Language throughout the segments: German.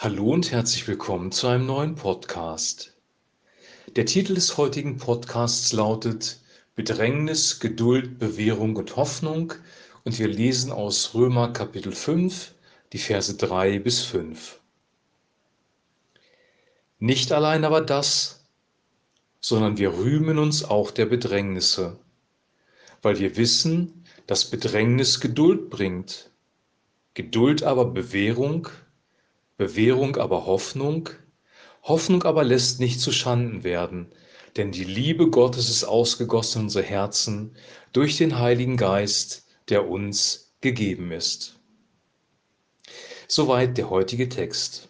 Hallo und herzlich willkommen zu einem neuen Podcast. Der Titel des heutigen Podcasts lautet Bedrängnis, Geduld, Bewährung und Hoffnung und wir lesen aus Römer Kapitel 5, die Verse 3 bis 5. Nicht allein aber das, sondern wir rühmen uns auch der Bedrängnisse, weil wir wissen, dass Bedrängnis Geduld bringt, Geduld aber Bewährung, Bewährung aber Hoffnung, Hoffnung aber lässt nicht zu Schanden werden, denn die Liebe Gottes ist ausgegossen in unsere Herzen durch den Heiligen Geist, der uns gegeben ist. Soweit der heutige Text.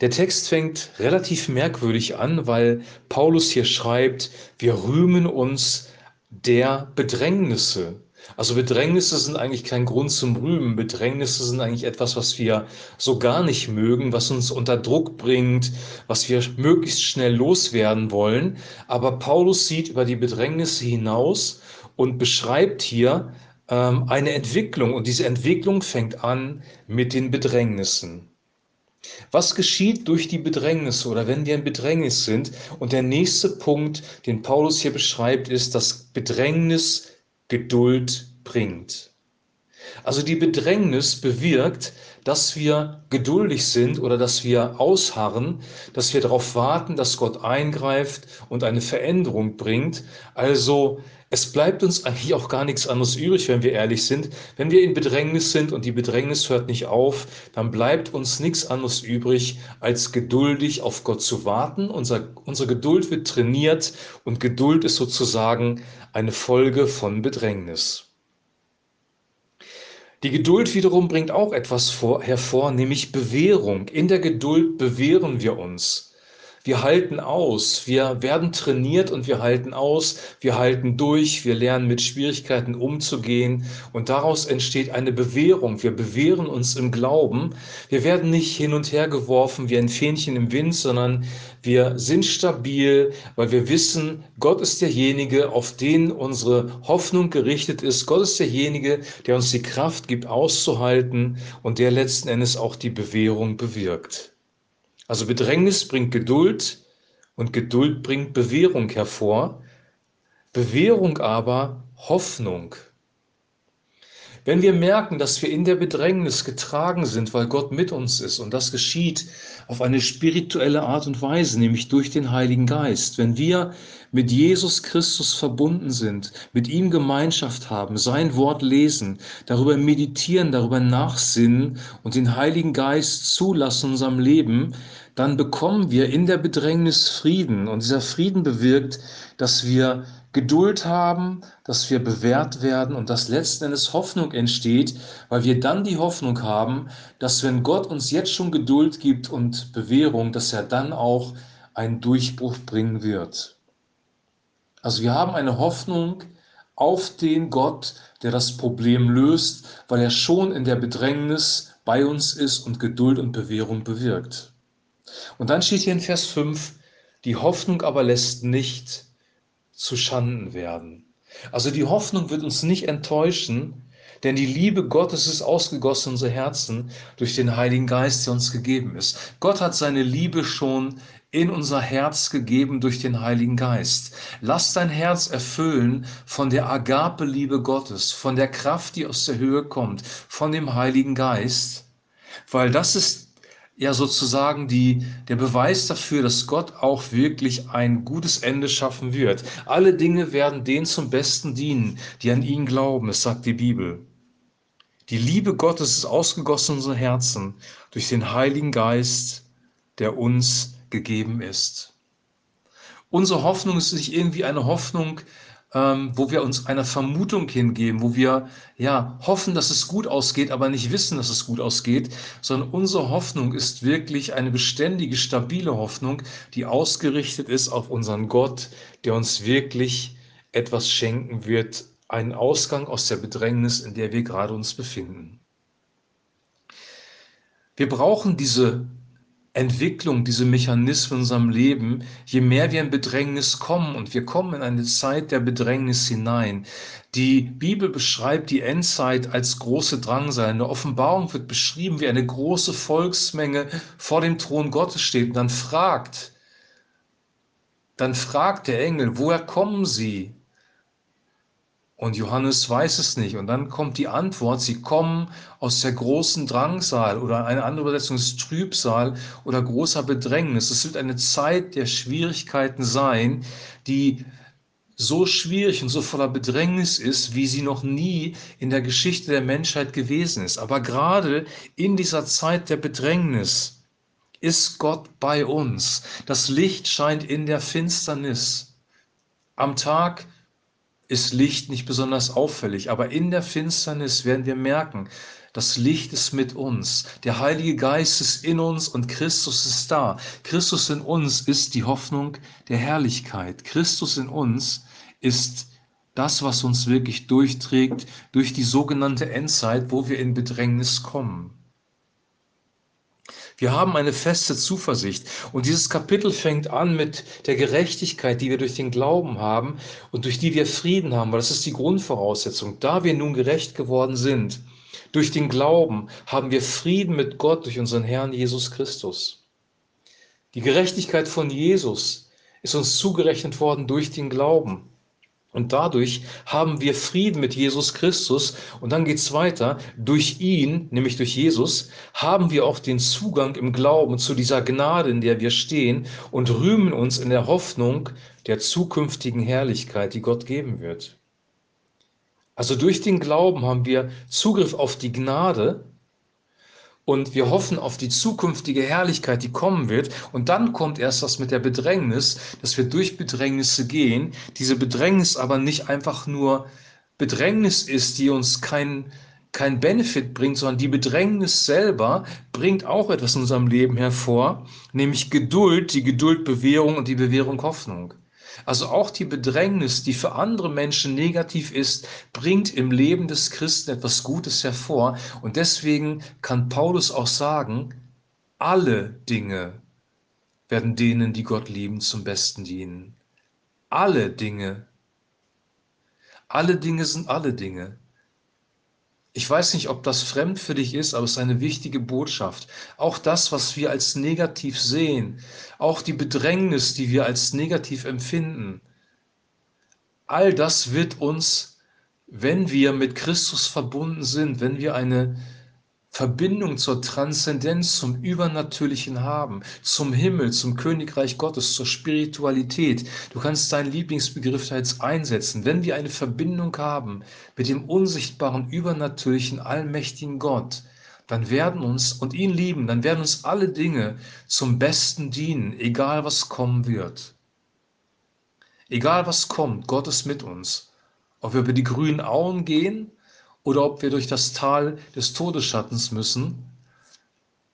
Der Text fängt relativ merkwürdig an, weil Paulus hier schreibt, wir rühmen uns der Bedrängnisse, also Bedrängnisse sind eigentlich kein Grund zum Rühmen. Bedrängnisse sind eigentlich etwas, was wir so gar nicht mögen, was uns unter Druck bringt, was wir möglichst schnell loswerden wollen. Aber Paulus sieht über die Bedrängnisse hinaus und beschreibt hier ähm, eine Entwicklung. Und diese Entwicklung fängt an mit den Bedrängnissen. Was geschieht durch die Bedrängnisse oder wenn wir in Bedrängnis sind? Und der nächste Punkt, den Paulus hier beschreibt, ist, dass Bedrängnis Geduld bringt. Also die Bedrängnis bewirkt, dass wir geduldig sind oder dass wir ausharren, dass wir darauf warten, dass Gott eingreift und eine Veränderung bringt. Also es bleibt uns eigentlich auch gar nichts anderes übrig, wenn wir ehrlich sind. Wenn wir in Bedrängnis sind und die Bedrängnis hört nicht auf, dann bleibt uns nichts anderes übrig, als geduldig auf Gott zu warten. Unser, unsere Geduld wird trainiert und Geduld ist sozusagen eine Folge von Bedrängnis. Die Geduld wiederum bringt auch etwas vor, hervor, nämlich Bewährung. In der Geduld bewähren wir uns. Wir halten aus, wir werden trainiert und wir halten aus, wir halten durch, wir lernen mit Schwierigkeiten umzugehen und daraus entsteht eine Bewährung. Wir bewähren uns im Glauben. Wir werden nicht hin und her geworfen wie ein Fähnchen im Wind, sondern wir sind stabil, weil wir wissen, Gott ist derjenige, auf den unsere Hoffnung gerichtet ist. Gott ist derjenige, der uns die Kraft gibt, auszuhalten und der letzten Endes auch die Bewährung bewirkt. Also Bedrängnis bringt Geduld und Geduld bringt Bewährung hervor. Bewährung aber Hoffnung. Wenn wir merken, dass wir in der Bedrängnis getragen sind, weil Gott mit uns ist, und das geschieht auf eine spirituelle Art und Weise, nämlich durch den Heiligen Geist, wenn wir mit Jesus Christus verbunden sind, mit ihm Gemeinschaft haben, sein Wort lesen, darüber meditieren, darüber nachsinnen und den Heiligen Geist zulassen in unserem Leben, dann bekommen wir in der Bedrängnis Frieden. Und dieser Frieden bewirkt, dass wir Geduld haben, dass wir bewährt werden und dass letzten Endes Hoffnung entsteht, weil wir dann die Hoffnung haben, dass wenn Gott uns jetzt schon Geduld gibt und Bewährung, dass er dann auch einen Durchbruch bringen wird. Also wir haben eine Hoffnung auf den Gott, der das Problem löst, weil er schon in der Bedrängnis bei uns ist und Geduld und Bewährung bewirkt. Und dann steht hier in Vers 5, die Hoffnung aber lässt nicht zu Schanden werden. Also die Hoffnung wird uns nicht enttäuschen, denn die Liebe Gottes ist ausgegossen in unsere Herzen durch den Heiligen Geist, der uns gegeben ist. Gott hat seine Liebe schon in unser Herz gegeben durch den Heiligen Geist. Lass dein Herz erfüllen von der Agape-Liebe Gottes, von der Kraft, die aus der Höhe kommt, von dem Heiligen Geist, weil das ist ja sozusagen die, der Beweis dafür, dass Gott auch wirklich ein gutes Ende schaffen wird. Alle Dinge werden denen zum Besten dienen, die an ihn glauben, es sagt die Bibel. Die Liebe Gottes ist ausgegossen in unsere Herzen durch den Heiligen Geist, der uns gegeben ist. Unsere Hoffnung ist nicht irgendwie eine Hoffnung, ähm, wo wir uns einer Vermutung hingeben, wo wir ja hoffen, dass es gut ausgeht, aber nicht wissen, dass es gut ausgeht, sondern unsere Hoffnung ist wirklich eine beständige, stabile Hoffnung, die ausgerichtet ist auf unseren Gott, der uns wirklich etwas schenken wird, einen Ausgang aus der Bedrängnis, in der wir gerade uns befinden. Wir brauchen diese Entwicklung, diese Mechanismen in unserem Leben, je mehr wir in Bedrängnis kommen und wir kommen in eine Zeit der Bedrängnis hinein. Die Bibel beschreibt die Endzeit als große Drangsal. In der Offenbarung wird beschrieben, wie eine große Volksmenge vor dem Thron Gottes steht und dann fragt, dann fragt der Engel, woher kommen sie? Und Johannes weiß es nicht. Und dann kommt die Antwort, sie kommen aus der großen Drangsal oder eine andere Übersetzung ist Trübsal oder großer Bedrängnis. Es wird eine Zeit der Schwierigkeiten sein, die so schwierig und so voller Bedrängnis ist, wie sie noch nie in der Geschichte der Menschheit gewesen ist. Aber gerade in dieser Zeit der Bedrängnis ist Gott bei uns. Das Licht scheint in der Finsternis. Am Tag ist Licht nicht besonders auffällig, aber in der Finsternis werden wir merken, das Licht ist mit uns, der Heilige Geist ist in uns und Christus ist da. Christus in uns ist die Hoffnung der Herrlichkeit. Christus in uns ist das, was uns wirklich durchträgt durch die sogenannte Endzeit, wo wir in Bedrängnis kommen. Wir haben eine feste Zuversicht. Und dieses Kapitel fängt an mit der Gerechtigkeit, die wir durch den Glauben haben und durch die wir Frieden haben. Weil das ist die Grundvoraussetzung. Da wir nun gerecht geworden sind, durch den Glauben haben wir Frieden mit Gott durch unseren Herrn Jesus Christus. Die Gerechtigkeit von Jesus ist uns zugerechnet worden durch den Glauben. Und dadurch haben wir Frieden mit Jesus Christus. Und dann geht es weiter. Durch ihn, nämlich durch Jesus, haben wir auch den Zugang im Glauben zu dieser Gnade, in der wir stehen und rühmen uns in der Hoffnung der zukünftigen Herrlichkeit, die Gott geben wird. Also durch den Glauben haben wir Zugriff auf die Gnade, und wir hoffen auf die zukünftige Herrlichkeit, die kommen wird. Und dann kommt erst das mit der Bedrängnis, dass wir durch Bedrängnisse gehen. Diese Bedrängnis aber nicht einfach nur Bedrängnis ist, die uns kein, kein Benefit bringt, sondern die Bedrängnis selber bringt auch etwas in unserem Leben hervor, nämlich Geduld, die Geduld Bewährung und die Bewährung Hoffnung. Also auch die Bedrängnis, die für andere Menschen negativ ist, bringt im Leben des Christen etwas Gutes hervor. Und deswegen kann Paulus auch sagen, alle Dinge werden denen, die Gott lieben, zum Besten dienen. Alle Dinge. Alle Dinge sind alle Dinge. Ich weiß nicht, ob das fremd für dich ist, aber es ist eine wichtige Botschaft. Auch das, was wir als negativ sehen, auch die Bedrängnis, die wir als negativ empfinden, all das wird uns, wenn wir mit Christus verbunden sind, wenn wir eine Verbindung zur Transzendenz, zum Übernatürlichen haben, zum Himmel, zum Königreich Gottes, zur Spiritualität. Du kannst deinen Lieblingsbegriff da jetzt einsetzen. Wenn wir eine Verbindung haben mit dem unsichtbaren, übernatürlichen, allmächtigen Gott, dann werden uns und ihn lieben, dann werden uns alle Dinge zum Besten dienen, egal was kommen wird. Egal was kommt, Gott ist mit uns. Ob wir über die grünen Auen gehen oder ob wir durch das Tal des Todesschattens müssen.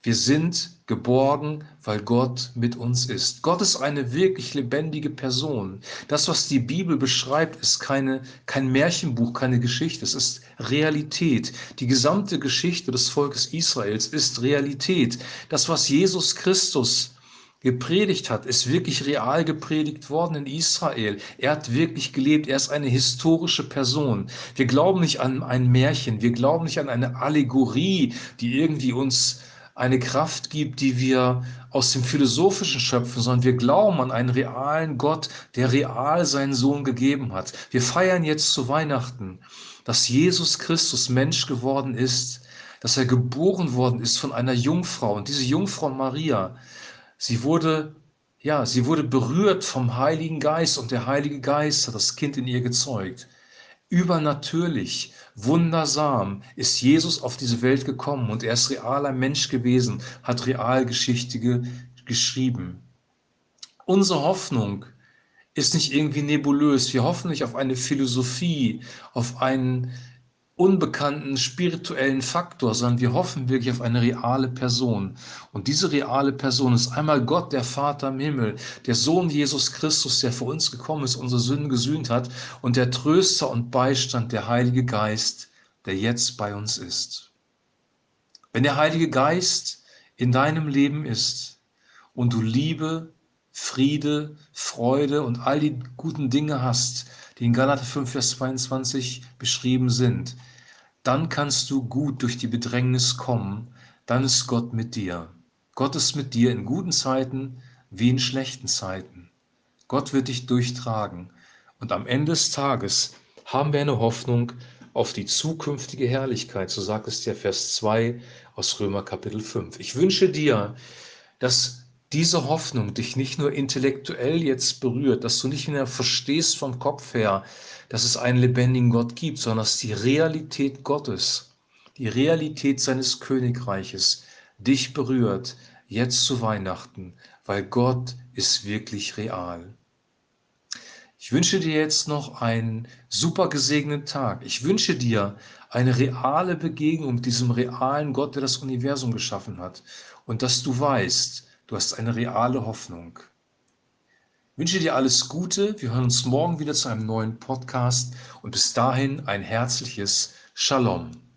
Wir sind geborgen, weil Gott mit uns ist. Gott ist eine wirklich lebendige Person. Das, was die Bibel beschreibt, ist keine, kein Märchenbuch, keine Geschichte. Es ist Realität. Die gesamte Geschichte des Volkes Israels ist Realität. Das, was Jesus Christus gepredigt hat, ist wirklich real gepredigt worden in Israel. Er hat wirklich gelebt. Er ist eine historische Person. Wir glauben nicht an ein Märchen. Wir glauben nicht an eine Allegorie, die irgendwie uns eine Kraft gibt, die wir aus dem Philosophischen schöpfen, sondern wir glauben an einen realen Gott, der real seinen Sohn gegeben hat. Wir feiern jetzt zu Weihnachten, dass Jesus Christus Mensch geworden ist, dass er geboren worden ist von einer Jungfrau. Und diese Jungfrau Maria, Sie wurde, ja, sie wurde berührt vom Heiligen Geist und der Heilige Geist hat das Kind in ihr gezeugt. Übernatürlich, wundersam ist Jesus auf diese Welt gekommen und er ist realer Mensch gewesen, hat Realgeschichte ge geschrieben. Unsere Hoffnung ist nicht irgendwie nebulös. Wir hoffen nicht auf eine Philosophie, auf einen unbekannten spirituellen Faktor, sondern wir hoffen wirklich auf eine reale Person. Und diese reale Person ist einmal Gott, der Vater im Himmel, der Sohn Jesus Christus, der für uns gekommen ist, unsere Sünden gesühnt hat und der Tröster und Beistand, der Heilige Geist, der jetzt bei uns ist. Wenn der Heilige Geist in deinem Leben ist, und du Liebe, Friede, Freude und all die guten Dinge hast, die in Galater 5, Vers 22 beschrieben sind, dann kannst du gut durch die Bedrängnis kommen, dann ist Gott mit dir. Gott ist mit dir in guten Zeiten wie in schlechten Zeiten. Gott wird dich durchtragen und am Ende des Tages haben wir eine Hoffnung auf die zukünftige Herrlichkeit, so sagt es der Vers 2 aus Römer Kapitel 5. Ich wünsche dir, dass diese Hoffnung dich nicht nur intellektuell jetzt berührt, dass du nicht mehr verstehst vom Kopf her, dass es einen lebendigen Gott gibt, sondern dass die Realität Gottes, die Realität seines Königreiches dich berührt, jetzt zu Weihnachten, weil Gott ist wirklich real. Ich wünsche dir jetzt noch einen super gesegneten Tag. Ich wünsche dir eine reale Begegnung mit diesem realen Gott, der das Universum geschaffen hat. Und dass du weißt, du hast eine reale Hoffnung. Ich wünsche dir alles Gute. Wir hören uns morgen wieder zu einem neuen Podcast. Und bis dahin ein herzliches Shalom.